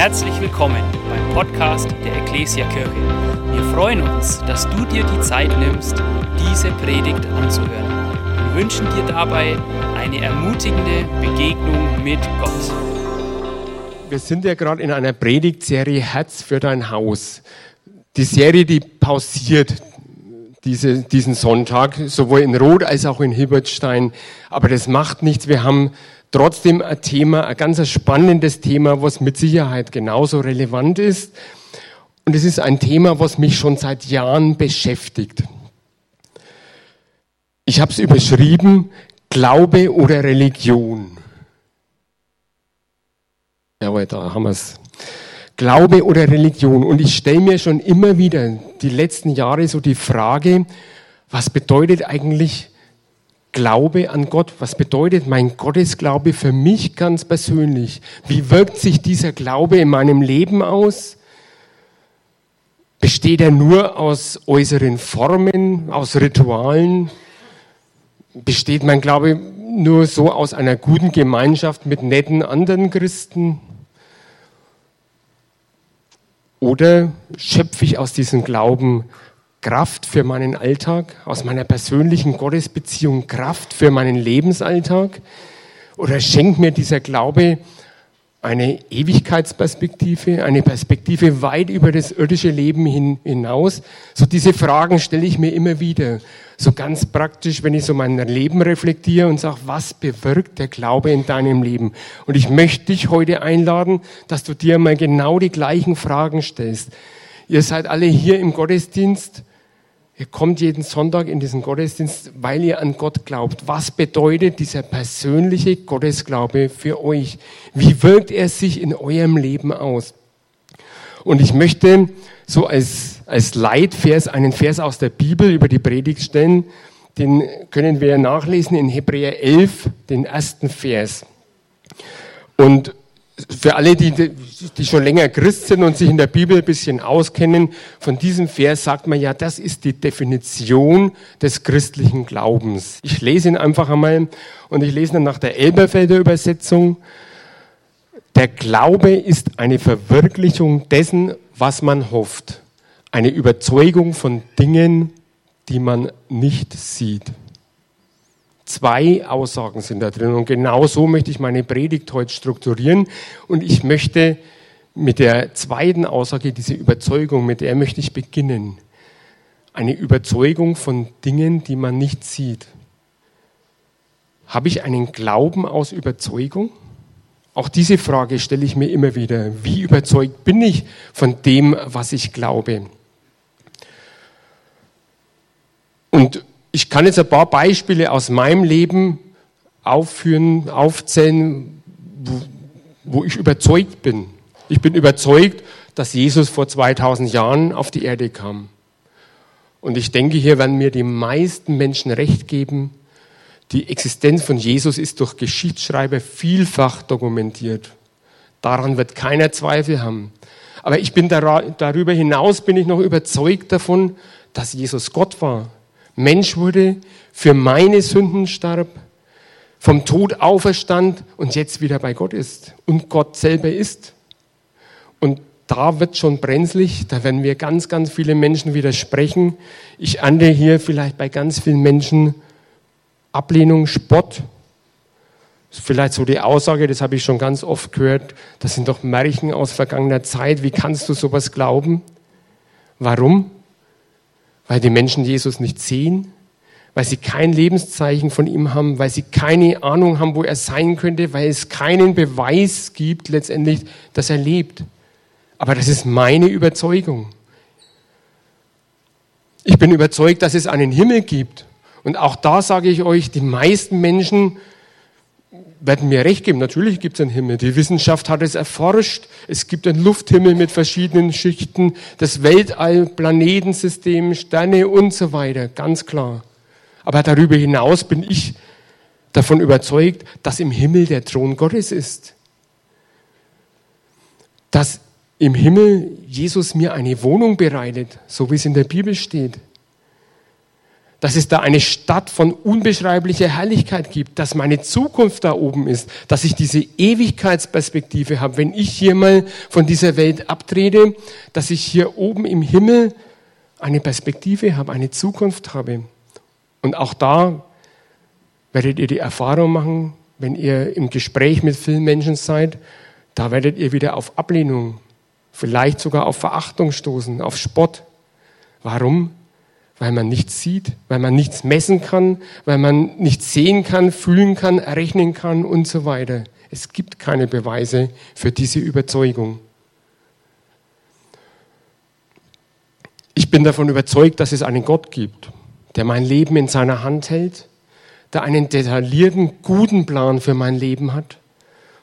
Herzlich willkommen beim Podcast der Ecclesia Kirche. Wir freuen uns, dass du dir die Zeit nimmst, diese Predigt anzuhören. Wir wünschen dir dabei eine ermutigende Begegnung mit Gott. Wir sind ja gerade in einer Predigtserie Herz für dein Haus. Die Serie, die pausiert diese, diesen Sonntag, sowohl in Rot als auch in Hilbertstein. Aber das macht nichts. Wir haben trotzdem ein Thema, ein ganz spannendes Thema, was mit Sicherheit genauso relevant ist. Und es ist ein Thema, was mich schon seit Jahren beschäftigt. Ich habe es überschrieben, Glaube oder Religion. Jawohl, da haben wir es. Glaube oder Religion. Und ich stelle mir schon immer wieder die letzten Jahre so die Frage, was bedeutet eigentlich Glaube an Gott? Was bedeutet mein Gottesglaube für mich ganz persönlich? Wie wirkt sich dieser Glaube in meinem Leben aus? Besteht er nur aus äußeren Formen, aus Ritualen? Besteht mein Glaube nur so aus einer guten Gemeinschaft mit netten anderen Christen? Oder schöpfe ich aus diesem Glauben Kraft für meinen Alltag, aus meiner persönlichen Gottesbeziehung Kraft für meinen Lebensalltag? Oder schenkt mir dieser Glaube eine Ewigkeitsperspektive, eine Perspektive weit über das irdische Leben hin, hinaus? So diese Fragen stelle ich mir immer wieder. So ganz praktisch, wenn ich so mein Leben reflektiere und sage, was bewirkt der Glaube in deinem Leben? Und ich möchte dich heute einladen, dass du dir mal genau die gleichen Fragen stellst. Ihr seid alle hier im Gottesdienst Ihr kommt jeden Sonntag in diesen Gottesdienst, weil ihr an Gott glaubt. Was bedeutet dieser persönliche Gottesglaube für euch? Wie wirkt er sich in eurem Leben aus? Und ich möchte so als, als Leitvers einen Vers aus der Bibel über die Predigt stellen. Den können wir nachlesen in Hebräer 11, den ersten Vers. Und für alle, die, die schon länger Christ sind und sich in der Bibel ein bisschen auskennen, von diesem Vers sagt man ja, das ist die Definition des christlichen Glaubens. Ich lese ihn einfach einmal und ich lese ihn nach der Elberfelder Übersetzung. Der Glaube ist eine Verwirklichung dessen, was man hofft. Eine Überzeugung von Dingen, die man nicht sieht. Zwei Aussagen sind da drin und genau so möchte ich meine Predigt heute strukturieren und ich möchte mit der zweiten Aussage, diese Überzeugung, mit der möchte ich beginnen. Eine Überzeugung von Dingen, die man nicht sieht. Habe ich einen Glauben aus Überzeugung? Auch diese Frage stelle ich mir immer wieder. Wie überzeugt bin ich von dem, was ich glaube? Und ich kann jetzt ein paar Beispiele aus meinem Leben aufführen, aufzählen, wo, wo ich überzeugt bin. Ich bin überzeugt, dass Jesus vor 2000 Jahren auf die Erde kam. Und ich denke, hier werden mir die meisten Menschen recht geben. Die Existenz von Jesus ist durch Geschichtsschreiber vielfach dokumentiert. Daran wird keiner Zweifel haben. Aber ich bin darüber hinaus bin ich noch überzeugt davon, dass Jesus Gott war, Mensch wurde, für meine Sünden starb, vom Tod auferstand und jetzt wieder bei Gott ist und Gott selber ist. Und da wird schon brenzlig, da werden wir ganz, ganz viele Menschen widersprechen. Ich ande hier vielleicht bei ganz vielen Menschen Ablehnung, Spott. Vielleicht so die Aussage, das habe ich schon ganz oft gehört, das sind doch Märchen aus vergangener Zeit, wie kannst du sowas glauben? Warum? Weil die Menschen Jesus nicht sehen, weil sie kein Lebenszeichen von ihm haben, weil sie keine Ahnung haben, wo er sein könnte, weil es keinen Beweis gibt letztendlich, dass er lebt. Aber das ist meine Überzeugung. Ich bin überzeugt, dass es einen Himmel gibt. Und auch da sage ich euch, die meisten Menschen werden mir recht geben. Natürlich gibt es einen Himmel. Die Wissenschaft hat es erforscht. Es gibt einen Lufthimmel mit verschiedenen Schichten, das Weltall, Planetensystem, Sterne und so weiter. Ganz klar. Aber darüber hinaus bin ich davon überzeugt, dass im Himmel der Thron Gottes ist. Dass im Himmel Jesus mir eine Wohnung bereitet, so wie es in der Bibel steht. Dass es da eine Stadt von unbeschreiblicher Herrlichkeit gibt, dass meine Zukunft da oben ist, dass ich diese Ewigkeitsperspektive habe, wenn ich hier mal von dieser Welt abtrete, dass ich hier oben im Himmel eine Perspektive habe, eine Zukunft habe. Und auch da werdet ihr die Erfahrung machen, wenn ihr im Gespräch mit vielen Menschen seid, da werdet ihr wieder auf Ablehnung, vielleicht sogar auf Verachtung stoßen, auf Spott. Warum? Weil man nichts sieht, weil man nichts messen kann, weil man nichts sehen kann, fühlen kann, errechnen kann und so weiter. Es gibt keine Beweise für diese Überzeugung. Ich bin davon überzeugt, dass es einen Gott gibt, der mein Leben in seiner Hand hält, der einen detaillierten, guten Plan für mein Leben hat.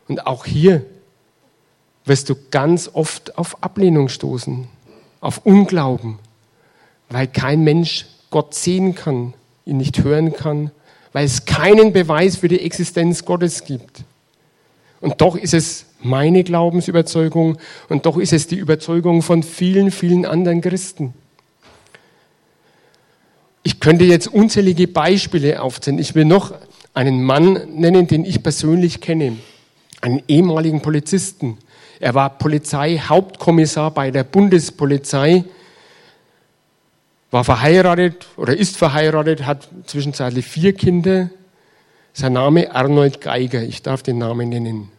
Und auch hier wirst du ganz oft auf Ablehnung stoßen, auf Unglauben, weil kein Mensch Gott sehen kann, ihn nicht hören kann, weil es keinen Beweis für die Existenz Gottes gibt. Und doch ist es meine Glaubensüberzeugung und doch ist es die Überzeugung von vielen, vielen anderen Christen. Ich könnte jetzt unzählige Beispiele aufzählen. Ich will noch einen Mann nennen, den ich persönlich kenne, einen ehemaligen Polizisten. Er war Polizeihauptkommissar bei der Bundespolizei, war verheiratet oder ist verheiratet, hat zwischenzeitlich vier Kinder. Sein Name Arnold Geiger, ich darf den Namen nennen.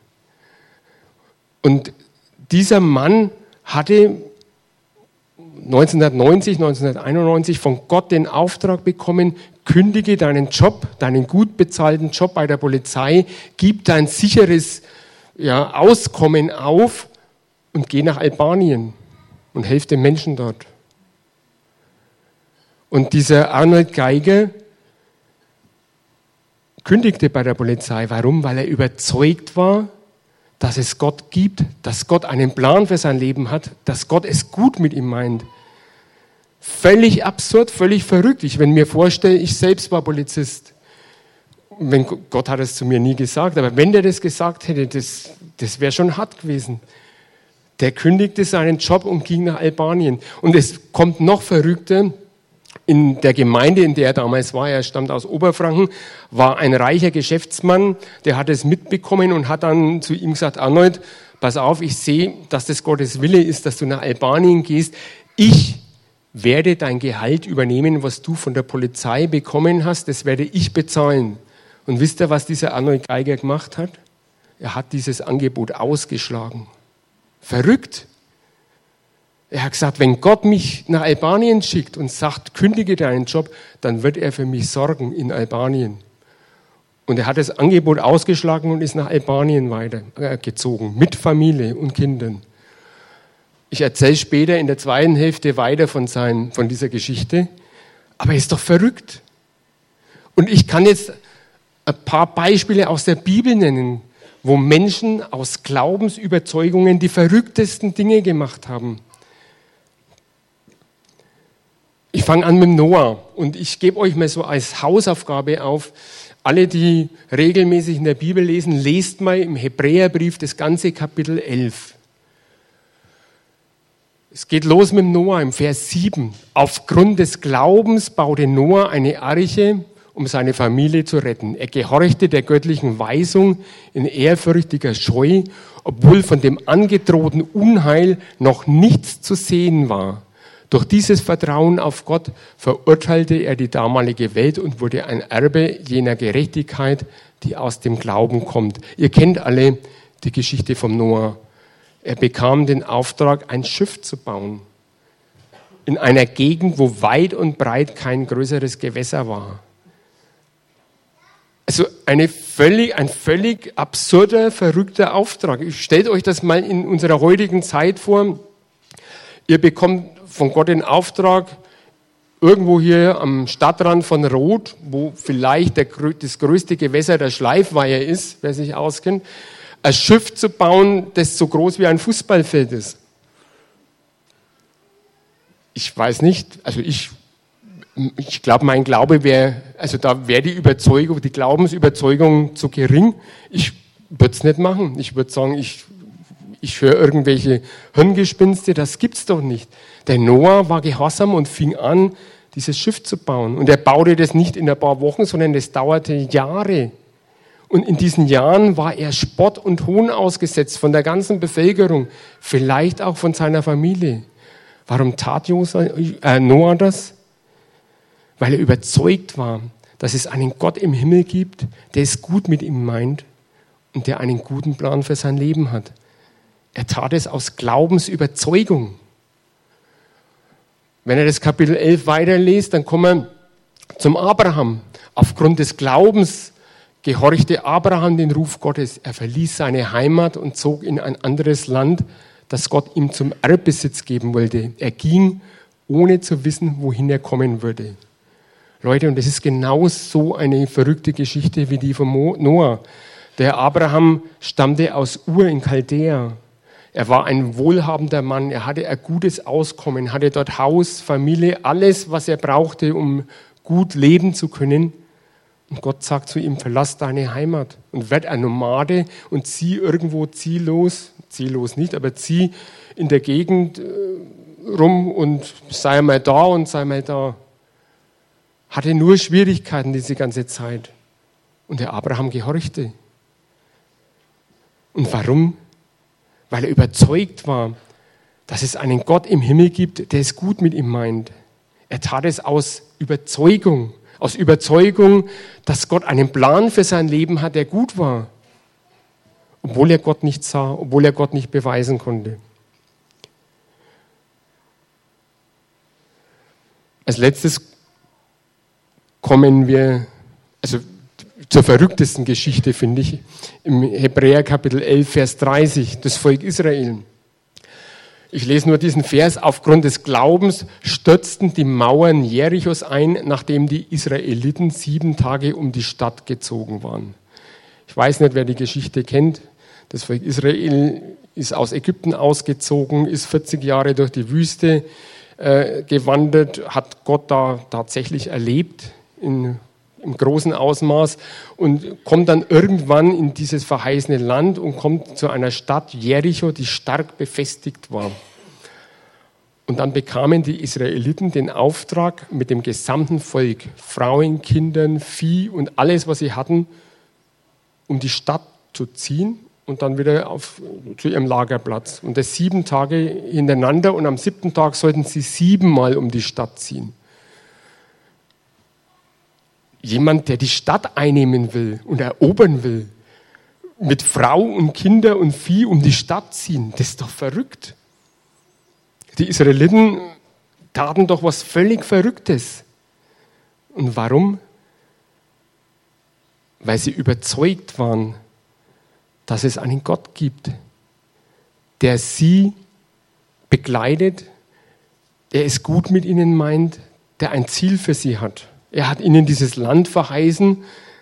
Und dieser Mann hatte 1990, 1991 von Gott den Auftrag bekommen, kündige deinen Job, deinen gut bezahlten Job bei der Polizei, gib dein sicheres ja, Auskommen auf und geh nach Albanien und helf den Menschen dort. Und dieser Arnold Geiger kündigte bei der Polizei. Warum? Weil er überzeugt war, dass es Gott gibt, dass Gott einen Plan für sein Leben hat, dass Gott es gut mit ihm meint. Völlig absurd, völlig verrückt. Ich, wenn mir vorstelle, ich selbst war Polizist. Wenn, Gott hat es zu mir nie gesagt, aber wenn der das gesagt hätte, das, das wäre schon hart gewesen. Der kündigte seinen Job und ging nach Albanien. Und es kommt noch verrückter in der Gemeinde, in der er damals war, er stammt aus Oberfranken, war ein reicher Geschäftsmann, der hat es mitbekommen und hat dann zu ihm gesagt, Arnold, pass auf, ich sehe, dass das Gottes Wille ist, dass du nach Albanien gehst. Ich werde dein Gehalt übernehmen, was du von der Polizei bekommen hast, das werde ich bezahlen. Und wisst ihr, was dieser Arnold Geiger gemacht hat? Er hat dieses Angebot ausgeschlagen. Verrückt. Er hat gesagt, wenn Gott mich nach Albanien schickt und sagt, kündige deinen Job, dann wird er für mich sorgen in Albanien. Und er hat das Angebot ausgeschlagen und ist nach Albanien weitergezogen, mit Familie und Kindern. Ich erzähle später in der zweiten Hälfte weiter von, sein, von dieser Geschichte. Aber er ist doch verrückt. Und ich kann jetzt ein paar Beispiele aus der Bibel nennen, wo Menschen aus Glaubensüberzeugungen die verrücktesten Dinge gemacht haben. Ich fange an mit Noah und ich gebe euch mal so als Hausaufgabe auf, alle, die regelmäßig in der Bibel lesen, lest mal im Hebräerbrief das ganze Kapitel 11. Es geht los mit Noah im Vers 7. Aufgrund des Glaubens baute Noah eine Arche, um seine Familie zu retten. Er gehorchte der göttlichen Weisung in ehrfürchtiger Scheu, obwohl von dem angedrohten Unheil noch nichts zu sehen war. Durch dieses Vertrauen auf Gott verurteilte er die damalige Welt und wurde ein Erbe jener Gerechtigkeit, die aus dem Glauben kommt. Ihr kennt alle die Geschichte vom Noah. Er bekam den Auftrag, ein Schiff zu bauen. In einer Gegend, wo weit und breit kein größeres Gewässer war. Also eine völlig, ein völlig absurder, verrückter Auftrag. Stellt euch das mal in unserer heutigen Zeit vor. Ihr bekommt von Gott den Auftrag, irgendwo hier am Stadtrand von Rot, wo vielleicht der, das größte Gewässer der Schleifweiher ist, wer sich auskennt, ein Schiff zu bauen, das so groß wie ein Fußballfeld ist. Ich weiß nicht, also ich, ich glaube, mein Glaube wäre, also da wäre die Überzeugung, die Glaubensüberzeugung zu gering. Ich würde es nicht machen. Ich würde sagen, ich ich höre irgendwelche Hirngespinste, das gibt's doch nicht. Der Noah war gehorsam und fing an, dieses Schiff zu bauen. Und er baute das nicht in ein paar Wochen, sondern das dauerte Jahre. Und in diesen Jahren war er Spott und Hohn ausgesetzt von der ganzen Bevölkerung, vielleicht auch von seiner Familie. Warum tat äh, Noah das? Weil er überzeugt war, dass es einen Gott im Himmel gibt, der es gut mit ihm meint und der einen guten Plan für sein Leben hat. Er tat es aus Glaubensüberzeugung. Wenn er das Kapitel 11 weiterliest, dann kommen wir zum Abraham. Aufgrund des Glaubens gehorchte Abraham den Ruf Gottes. Er verließ seine Heimat und zog in ein anderes Land, das Gott ihm zum Erbbesitz geben wollte. Er ging, ohne zu wissen, wohin er kommen würde. Leute, und das ist genau so eine verrückte Geschichte wie die von Noah. Der Abraham stammte aus Ur in Chaldea. Er war ein wohlhabender Mann, er hatte ein gutes Auskommen, hatte dort Haus, Familie, alles, was er brauchte, um gut leben zu können. Und Gott sagt zu ihm, verlass deine Heimat und werd ein Nomade und zieh irgendwo ziellos, ziellos nicht, aber zieh in der Gegend äh, rum und sei mal da und sei mal da. Hatte nur Schwierigkeiten diese ganze Zeit. Und der Abraham gehorchte. Und warum? Weil er überzeugt war, dass es einen Gott im Himmel gibt, der es gut mit ihm meint. Er tat es aus Überzeugung aus Überzeugung, dass Gott einen Plan für sein Leben hat, der gut war, obwohl er Gott nicht sah, obwohl er Gott nicht beweisen konnte. Als letztes kommen wir, also zur verrücktesten Geschichte, finde ich, im Hebräer Kapitel 11, Vers 30, das Volk Israel. Ich lese nur diesen Vers. Aufgrund des Glaubens stürzten die Mauern Jerichos ein, nachdem die Israeliten sieben Tage um die Stadt gezogen waren. Ich weiß nicht, wer die Geschichte kennt. Das Volk Israel ist aus Ägypten ausgezogen, ist 40 Jahre durch die Wüste äh, gewandert, hat Gott da tatsächlich erlebt in im großen Ausmaß und kommt dann irgendwann in dieses verheißene Land und kommt zu einer Stadt Jericho, die stark befestigt war. Und dann bekamen die Israeliten den Auftrag, mit dem gesamten Volk, Frauen, Kindern, Vieh und alles, was sie hatten, um die Stadt zu ziehen und dann wieder auf, zu ihrem Lagerplatz. Und das sieben Tage hintereinander und am siebten Tag sollten sie siebenmal um die Stadt ziehen jemand, der die Stadt einnehmen will und erobern will, mit Frau und Kinder und Vieh um die Stadt ziehen, das ist doch verrückt. Die Israeliten taten doch was völlig Verrücktes. Und warum? Weil sie überzeugt waren, dass es einen Gott gibt, der sie begleitet, der es gut mit ihnen meint, der ein Ziel für sie hat. Er hat ihnen dieses Land verheißen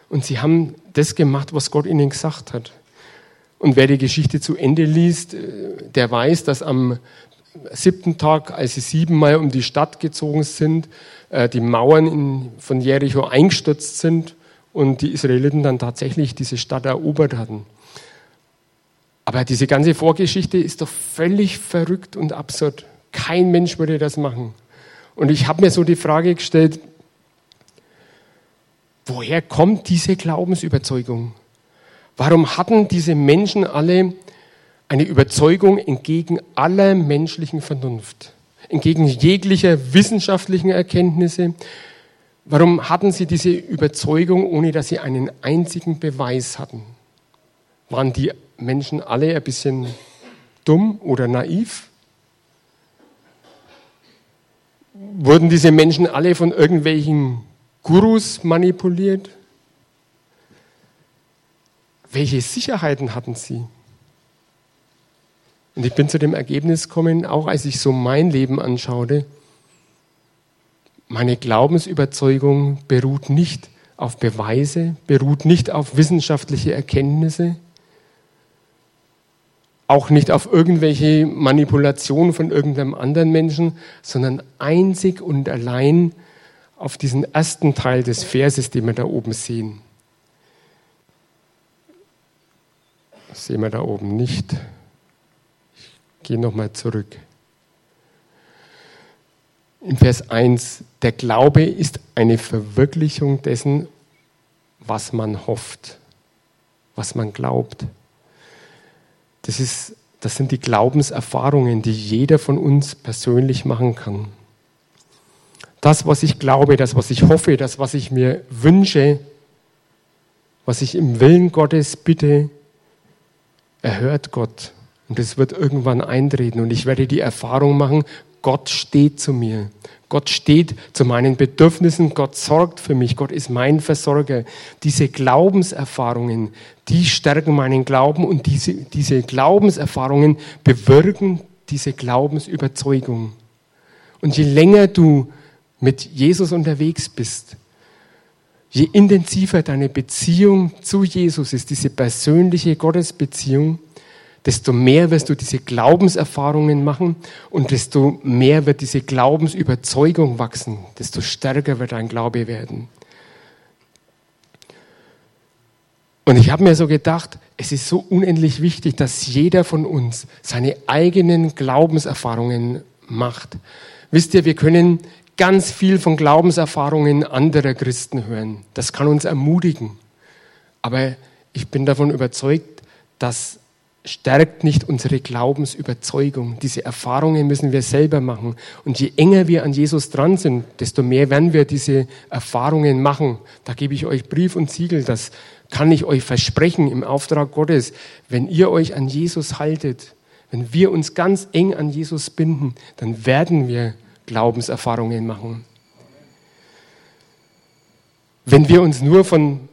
und sie haben das gemacht, was Gott ihnen gesagt hat. Und wer die Geschichte zu Ende liest, äh, der weiß, dass am siebten Tag, als sie siebenmal um die Stadt gezogen sind, äh, die Mauern von Jericho eingestürzt sind und die Israeliten dann tatsächlich diese Stadt erobert hatten. Aber diese ganze Vorgeschichte ist doch völlig verrückt und absurd. Kein Mensch würde das machen. Und ich habe mir so die Frage gestellt, Woher kommt diese Glaubensüberzeugung? Warum hatten diese Menschen alle eine Überzeugung entgegen aller menschlichen Vernunft, entgegen jeglicher wissenschaftlichen Erkenntnisse? Warum hatten sie diese Überzeugung, ohne dass sie einen einzigen Beweis hatten? Waren die Menschen alle ein bisschen dumm oder naiv? Wurden diese Menschen alle von irgendwelchen Gurus manipuliert? Welche Sicherheiten hatten sie? Und ich bin zu dem Ergebnis gekommen, auch als ich so mein Leben anschaute, meine Glaubensüberzeugung beruht nicht auf Beweise, beruht nicht auf wissenschaftliche Erkenntnisse, auch nicht auf irgendwelche Manipulationen von irgendeinem anderen Menschen, sondern einzig und allein auf diesen ersten Teil des Verses, den wir da oben sehen. Das sehen wir da oben nicht. Ich gehe nochmal zurück. in Vers 1, der Glaube ist eine Verwirklichung dessen, was man hofft, was man glaubt. Das, ist, das sind die Glaubenserfahrungen, die jeder von uns persönlich machen kann. Das, was ich glaube, das, was ich hoffe, das, was ich mir wünsche, was ich im Willen Gottes bitte, erhört Gott. Und es wird irgendwann eintreten. Und ich werde die Erfahrung machen, Gott steht zu mir. Gott steht zu meinen Bedürfnissen. Gott sorgt für mich. Gott ist mein Versorger. Diese Glaubenserfahrungen, die stärken meinen Glauben und diese, diese Glaubenserfahrungen bewirken diese Glaubensüberzeugung. Und je länger du mit Jesus unterwegs bist, je intensiver deine Beziehung zu Jesus ist, diese persönliche Gottesbeziehung, desto mehr wirst du diese Glaubenserfahrungen machen und desto mehr wird diese Glaubensüberzeugung wachsen, desto stärker wird dein Glaube werden. Und ich habe mir so gedacht, es ist so unendlich wichtig, dass jeder von uns seine eigenen Glaubenserfahrungen macht. Wisst ihr, wir können ganz viel von Glaubenserfahrungen anderer Christen hören. Das kann uns ermutigen. Aber ich bin davon überzeugt, dass stärkt nicht unsere Glaubensüberzeugung. Diese Erfahrungen müssen wir selber machen. Und je enger wir an Jesus dran sind, desto mehr werden wir diese Erfahrungen machen. Da gebe ich euch Brief und Siegel. Das kann ich euch versprechen im Auftrag Gottes. Wenn ihr euch an Jesus haltet, wenn wir uns ganz eng an Jesus binden, dann werden wir Glaubenserfahrungen machen. Wenn wir uns nur von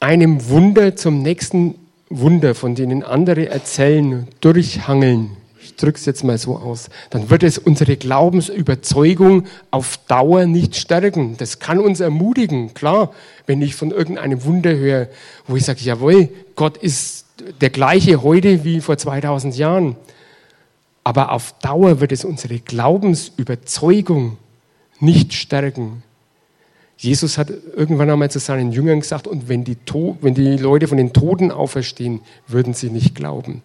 einem Wunder zum nächsten Wunder, von denen andere erzählen, durchhangeln, ich drücke es jetzt mal so aus, dann wird es unsere Glaubensüberzeugung auf Dauer nicht stärken. Das kann uns ermutigen, klar, wenn ich von irgendeinem Wunder höre, wo ich sage, jawohl, Gott ist der gleiche heute wie vor 2000 Jahren. Aber auf Dauer wird es unsere Glaubensüberzeugung nicht stärken. Jesus hat irgendwann einmal zu seinen Jüngern gesagt, und wenn die, wenn die Leute von den Toten auferstehen, würden sie nicht glauben.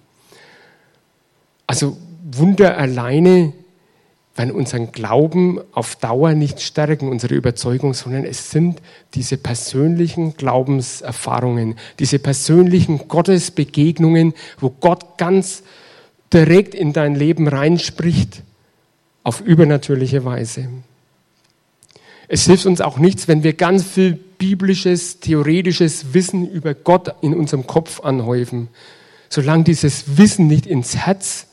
Also Wunder alleine werden unseren Glauben auf Dauer nicht stärken, unsere Überzeugung, sondern es sind diese persönlichen Glaubenserfahrungen, diese persönlichen Gottesbegegnungen, wo Gott ganz direkt in dein Leben reinspricht, auf übernatürliche Weise. Es hilft uns auch nichts, wenn wir ganz viel biblisches, theoretisches Wissen über Gott in unserem Kopf anhäufen. Solange dieses Wissen nicht ins Herz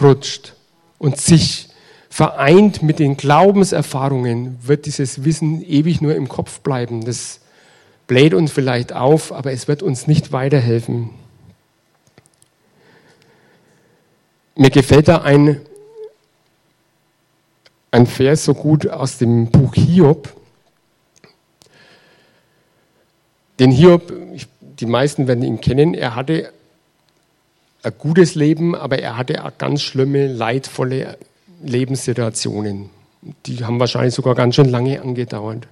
rutscht und sich vereint mit den Glaubenserfahrungen, wird dieses Wissen ewig nur im Kopf bleiben. Das bläht uns vielleicht auf, aber es wird uns nicht weiterhelfen. Mir gefällt da ein ein Vers so gut aus dem Buch Hiob. Den Hiob, die meisten werden ihn kennen, er hatte ein gutes Leben, aber er hatte auch ganz schlimme, leidvolle Lebenssituationen. Die haben wahrscheinlich sogar ganz schön lange angedauert.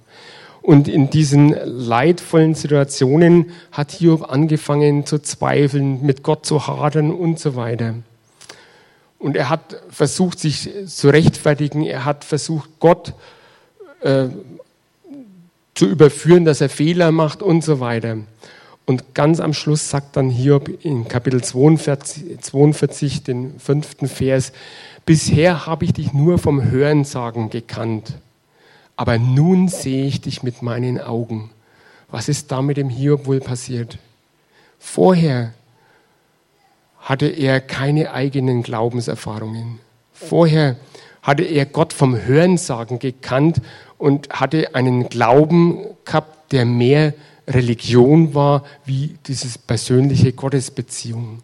Und in diesen leidvollen Situationen hat Hiob angefangen zu zweifeln, mit Gott zu hadern und so weiter. Und er hat versucht, sich zu rechtfertigen. Er hat versucht, Gott äh, zu überführen, dass er Fehler macht und so weiter. Und ganz am Schluss sagt dann Hiob in Kapitel 42, 42 den fünften Vers, bisher habe ich dich nur vom Hörensagen gekannt, aber nun sehe ich dich mit meinen Augen. Was ist da mit dem Hiob wohl passiert? Vorher hatte er keine eigenen Glaubenserfahrungen. Vorher hatte er Gott vom Hörensagen gekannt und hatte einen Glauben gehabt, der mehr Religion war wie dieses persönliche Gottesbeziehung.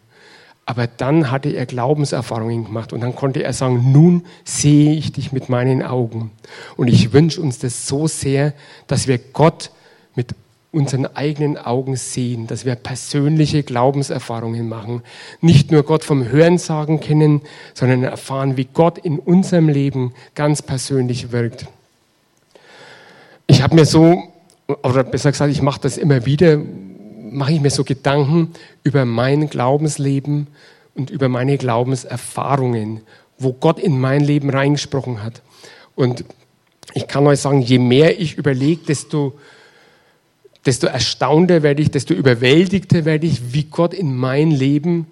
Aber dann hatte er Glaubenserfahrungen gemacht und dann konnte er sagen, nun sehe ich dich mit meinen Augen. Und ich wünsche uns das so sehr, dass wir Gott mit unseren eigenen Augen sehen, dass wir persönliche Glaubenserfahrungen machen. Nicht nur Gott vom Hörensagen kennen, sondern erfahren, wie Gott in unserem Leben ganz persönlich wirkt. Ich habe mir so, oder besser gesagt, ich mache das immer wieder, mache ich mir so Gedanken über mein Glaubensleben und über meine Glaubenserfahrungen, wo Gott in mein Leben reingesprochen hat. Und ich kann euch sagen, je mehr ich überlege, desto, desto erstaunter werde ich, desto überwältigter werde ich, wie Gott in mein Leben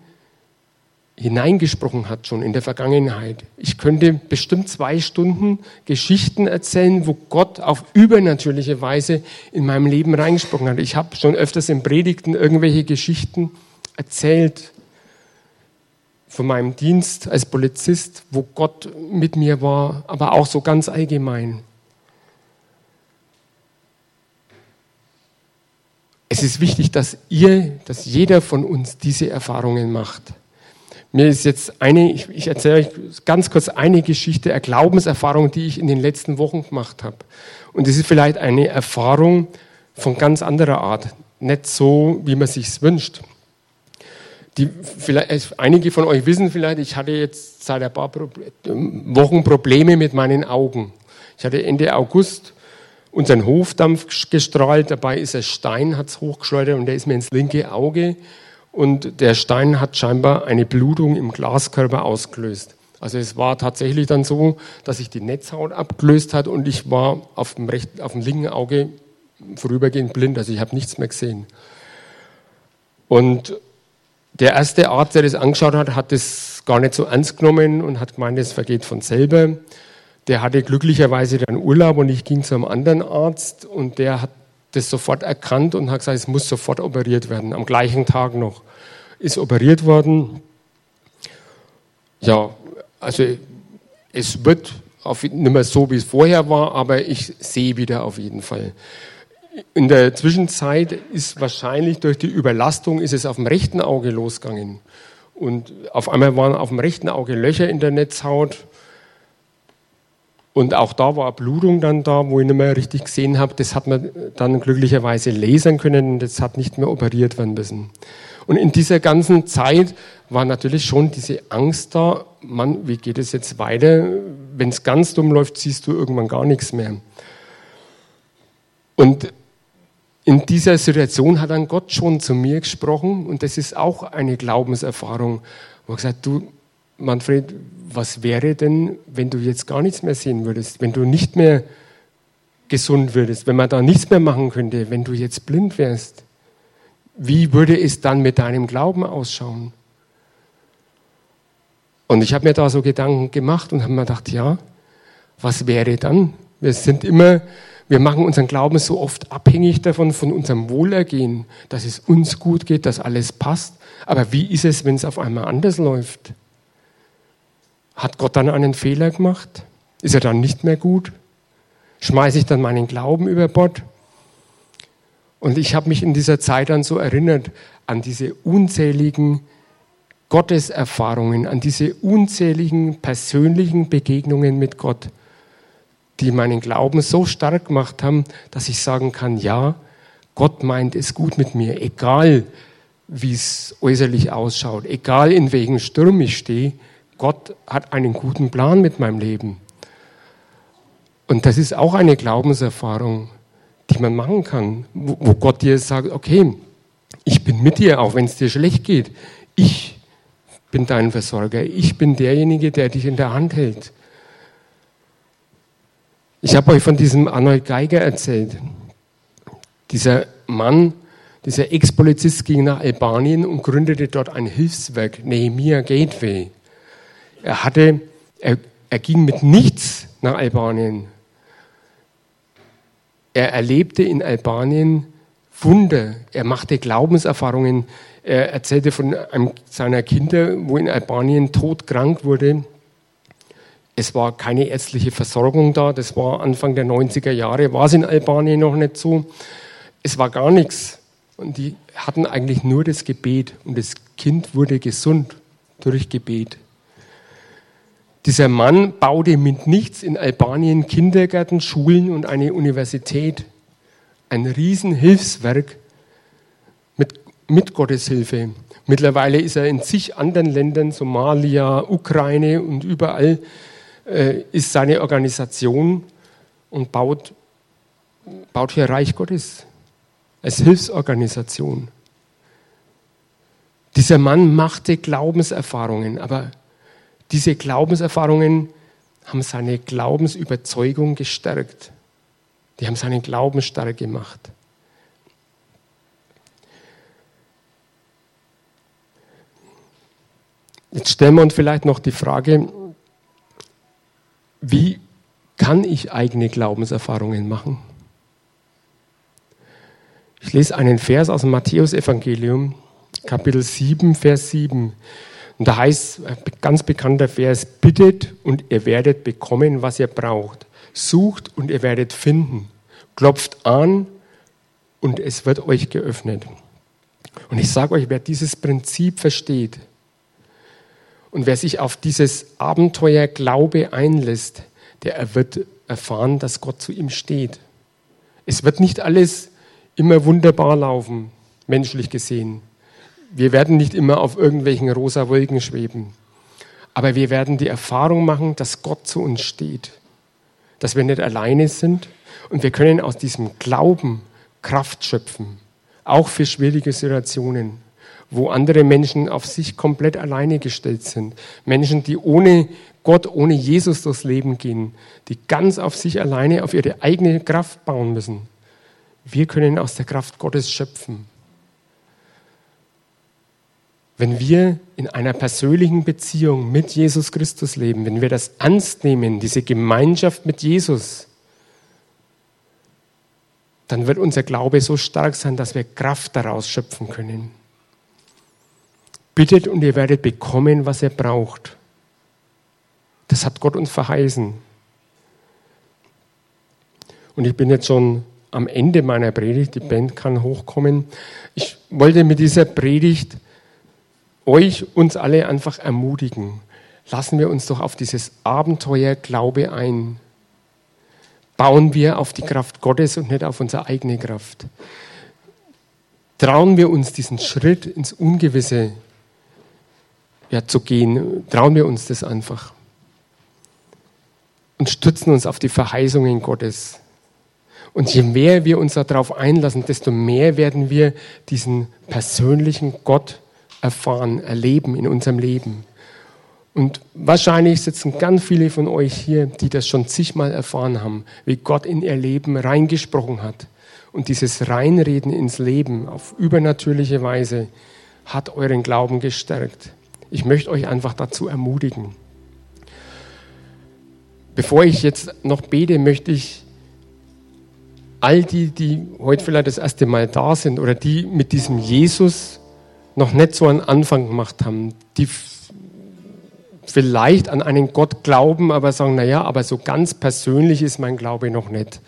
hineingesprochen hat schon in der Vergangenheit. Ich könnte bestimmt zwei Stunden Geschichten erzählen, wo Gott auf übernatürliche Weise in meinem Leben reingesprochen hat. Ich habe schon öfters in Predigten irgendwelche Geschichten erzählt von meinem Dienst als Polizist, wo Gott mit mir war, aber auch so ganz allgemein. Es ist wichtig, dass ihr, dass jeder von uns diese Erfahrungen macht. Mir ist jetzt eine, ich, ich erzähle euch ganz kurz eine Geschichte, eine Glaubenserfahrung, die ich in den letzten Wochen gemacht habe. Und es ist vielleicht eine Erfahrung von ganz anderer Art, nicht so, wie man sich wünscht. Die, vielleicht, einige von euch wissen vielleicht, ich hatte jetzt seit ein paar Wochen Probleme mit meinen Augen. Ich hatte Ende August unseren Hofdampf gestrahlt, dabei ist ein Stein, hat es hochgeschleudert und der ist mir ins linke Auge und der Stein hat scheinbar eine Blutung im Glaskörper ausgelöst. Also es war tatsächlich dann so, dass sich die Netzhaut abgelöst hat und ich war auf dem, rechten, auf dem linken Auge vorübergehend blind, also ich habe nichts mehr gesehen. Und der erste Arzt, der das angeschaut hat, hat das gar nicht so ernst genommen und hat gemeint, es vergeht von selber. Der hatte glücklicherweise dann Urlaub und ich ging zu einem anderen Arzt und der hat das sofort erkannt und hat gesagt, es muss sofort operiert werden, am gleichen Tag noch. Ist operiert worden. Ja, also es wird nicht mehr so, wie es vorher war, aber ich sehe wieder auf jeden Fall. In der Zwischenzeit ist wahrscheinlich durch die Überlastung ist es auf dem rechten Auge losgegangen. Und auf einmal waren auf dem rechten Auge Löcher in der Netzhaut. Und auch da war Blutung dann da, wo ich nicht mehr richtig gesehen habe. Das hat man dann glücklicherweise lasern können. Das hat nicht mehr operiert werden müssen. Und in dieser ganzen Zeit war natürlich schon diese Angst da, Mann, wie geht es jetzt weiter? Wenn es ganz dumm läuft, siehst du irgendwann gar nichts mehr. Und in dieser Situation hat dann Gott schon zu mir gesprochen und das ist auch eine Glaubenserfahrung, wo er gesagt, du Manfred, was wäre denn, wenn du jetzt gar nichts mehr sehen würdest, wenn du nicht mehr gesund würdest, wenn man da nichts mehr machen könnte, wenn du jetzt blind wärst? Wie würde es dann mit deinem Glauben ausschauen? Und ich habe mir da so Gedanken gemacht und habe mir gedacht, ja, was wäre dann? Wir sind immer wir machen unseren Glauben so oft abhängig davon, von unserem Wohlergehen, dass es uns gut geht, dass alles passt. Aber wie ist es, wenn es auf einmal anders läuft? Hat Gott dann einen Fehler gemacht? Ist er dann nicht mehr gut? Schmeiße ich dann meinen Glauben über Bord? Und ich habe mich in dieser Zeit dann so erinnert an diese unzähligen Gotteserfahrungen, an diese unzähligen persönlichen Begegnungen mit Gott die meinen Glauben so stark gemacht haben, dass ich sagen kann, ja, Gott meint es gut mit mir, egal wie es äußerlich ausschaut, egal in welchem Sturm ich stehe, Gott hat einen guten Plan mit meinem Leben. Und das ist auch eine Glaubenserfahrung, die man machen kann, wo, Gott dir sagt, okay, ich bin mit dir, auch wenn es dir schlecht geht. Ich bin dein Versorger. Ich bin derjenige, der dich in der Hand hält. Ich habe euch von diesem Arnold Geiger erzählt. Dieser Mann, dieser Ex-Polizist ging nach Albanien und gründete dort ein Hilfswerk, Nehemiah Gateway. Er hatte, er, er ging mit nichts nach Albanien. Er erlebte in Albanien Wunder. Er machte Glaubenserfahrungen. Er erzählte von einem seiner Kinder, wo in Albanien todkrank wurde es war keine ärztliche Versorgung da. Das war Anfang der 90er Jahre, war es in Albanien noch nicht so. Es war gar nichts. Und die hatten eigentlich nur das Gebet. Und das Kind wurde gesund durch Gebet. Dieser Mann baute mit nichts in Albanien Kindergärten, Schulen und eine Universität. Ein Riesenhilfswerk mit, mit Gottes Hilfe. Mittlerweile ist er in zig anderen Ländern, Somalia, Ukraine und überall äh, ist seine Organisation und baut, baut hier Reich Gottes als Hilfsorganisation. Dieser Mann machte Glaubenserfahrungen, aber diese Glaubenserfahrungen haben seine Glaubensüberzeugung gestärkt. Die haben seinen Glauben stark gemacht. Jetzt stellen wir uns vielleicht noch die Frage, wie kann ich eigene Glaubenserfahrungen machen? Ich lese einen Vers aus dem Matthäusevangelium, Kapitel 7, Vers 7. Und da heißt, ein ganz bekannter Vers, bittet und ihr werdet bekommen, was ihr braucht. Sucht und ihr werdet finden. Klopft an und es wird euch geöffnet. Und ich sage euch, wer dieses Prinzip versteht und wer sich auf dieses Abenteuer Glaube einlässt, der wird erfahren, dass Gott zu ihm steht. Es wird nicht alles immer wunderbar laufen, menschlich gesehen. Wir werden nicht immer auf irgendwelchen rosa Wolken schweben. Aber wir werden die Erfahrung machen, dass Gott zu uns steht. Dass wir nicht alleine sind und wir können aus diesem Glauben Kraft schöpfen. Auch für schwierige Situationen, wo andere Menschen auf sich komplett alleine gestellt sind. Menschen, die ohne Gott, ohne Jesus durchs Leben gehen, die ganz auf sich alleine, auf ihre eigene Kraft bauen müssen. Wir können aus der Kraft Gottes schöpfen. Wenn wir in einer persönlichen Beziehung mit Jesus Christus leben, wenn wir das ernst nehmen, diese Gemeinschaft mit Jesus, dann wird unser Glaube so stark sein, dass wir Kraft daraus schöpfen können. Bittet und ihr werdet bekommen, was ihr braucht. Das hat Gott uns verheißen. Und ich bin jetzt schon am Ende meiner Predigt, die Band kann hochkommen. Ich wollte mit dieser Predigt euch, uns alle einfach ermutigen. Lassen wir uns doch auf dieses Abenteuer Glaube ein. Bauen wir auf die Kraft Gottes und nicht auf unsere eigene Kraft. Trauen wir uns diesen Schritt ins Ungewisse ja, zu gehen. Trauen wir uns das einfach. Und stützen uns auf die Verheißungen Gottes. Und je mehr wir uns darauf einlassen, desto mehr werden wir diesen persönlichen Gott erfahren, erleben in unserem Leben. Und wahrscheinlich sitzen ganz viele von euch hier, die das schon zigmal erfahren haben, wie Gott in ihr Leben reingesprochen hat. Und dieses Reinreden ins Leben auf übernatürliche Weise hat euren Glauben gestärkt. Ich möchte euch einfach dazu ermutigen. Bevor ich jetzt noch bete, möchte ich all die, die heute vielleicht das erste Mal da sind oder die mit diesem Jesus noch nicht so einen Anfang gemacht haben, die vielleicht an einen Gott glauben, aber sagen, naja, aber so ganz persönlich ist mein Glaube noch nicht.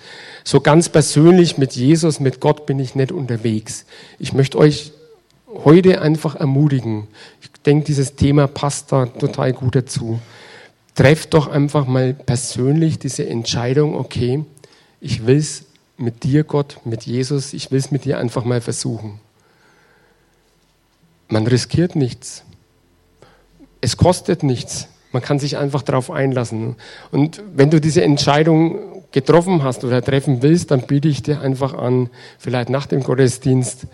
So ganz persönlich mit Jesus, mit Gott bin ich nicht unterwegs. Ich möchte euch heute einfach ermutigen. Ich denke, dieses Thema passt da total gut dazu. Trefft doch einfach mal persönlich diese Entscheidung, okay, ich will es mit dir, Gott, mit Jesus, ich will es mit dir einfach mal versuchen. Man riskiert nichts. Es kostet nichts. Man kann sich einfach darauf einlassen. Und wenn du diese Entscheidung getroffen hast oder treffen willst, dann biete ich dir einfach an, vielleicht nach dem Gottesdienst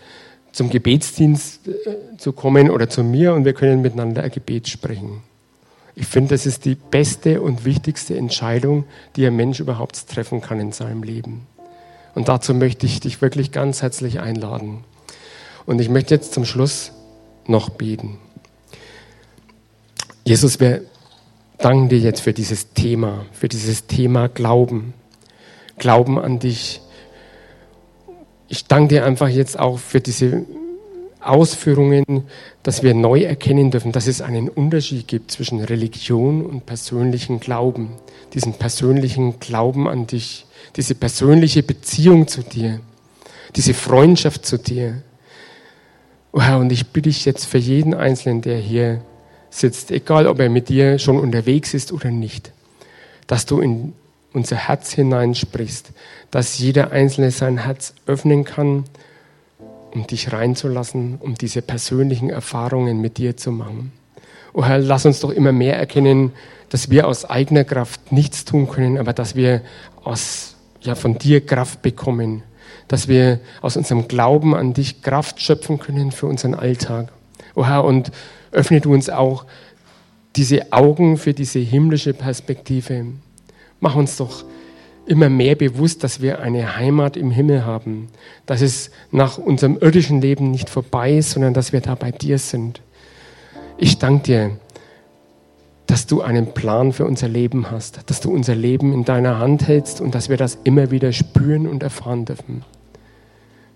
zum Gebetsdienst äh, zu kommen oder zu mir und wir können miteinander ein Gebet sprechen. Ich finde, das ist die beste und wichtigste Entscheidung, die ein Mensch überhaupt treffen kann in seinem Leben. Und dazu möchte ich dich wirklich ganz herzlich einladen. Und ich möchte jetzt zum Schluss noch beten. Jesus, wir danken dir jetzt für dieses Thema, für dieses Thema Glauben. Glauben an dich. Ich danke dir einfach jetzt auch für diese Ausführungen, dass wir neu erkennen dürfen, dass es einen Unterschied gibt zwischen Religion und persönlichen Glauben. Diesen persönlichen Glauben an dich, diese persönliche Beziehung zu dir, diese Freundschaft zu dir. Herr, und ich bitte dich jetzt für jeden Einzelnen, der hier sitzt, egal ob er mit dir schon unterwegs ist oder nicht, dass du in unser Herz hineinsprichst, dass jeder Einzelne sein Herz öffnen kann, um dich reinzulassen, um diese persönlichen Erfahrungen mit dir zu machen. Oh Herr, lass uns doch immer mehr erkennen, dass wir aus eigener Kraft nichts tun können, aber dass wir aus, ja, von dir Kraft bekommen dass wir aus unserem Glauben an dich Kraft schöpfen können für unseren Alltag. O Herr, und öffne du uns auch diese Augen für diese himmlische Perspektive. Mach uns doch immer mehr bewusst, dass wir eine Heimat im Himmel haben, dass es nach unserem irdischen Leben nicht vorbei ist, sondern dass wir da bei dir sind. Ich danke dir, dass du einen Plan für unser Leben hast, dass du unser Leben in deiner Hand hältst und dass wir das immer wieder spüren und erfahren dürfen.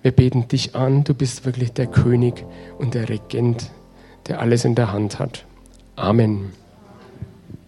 Wir beten dich an, du bist wirklich der König und der Regent, der alles in der Hand hat. Amen.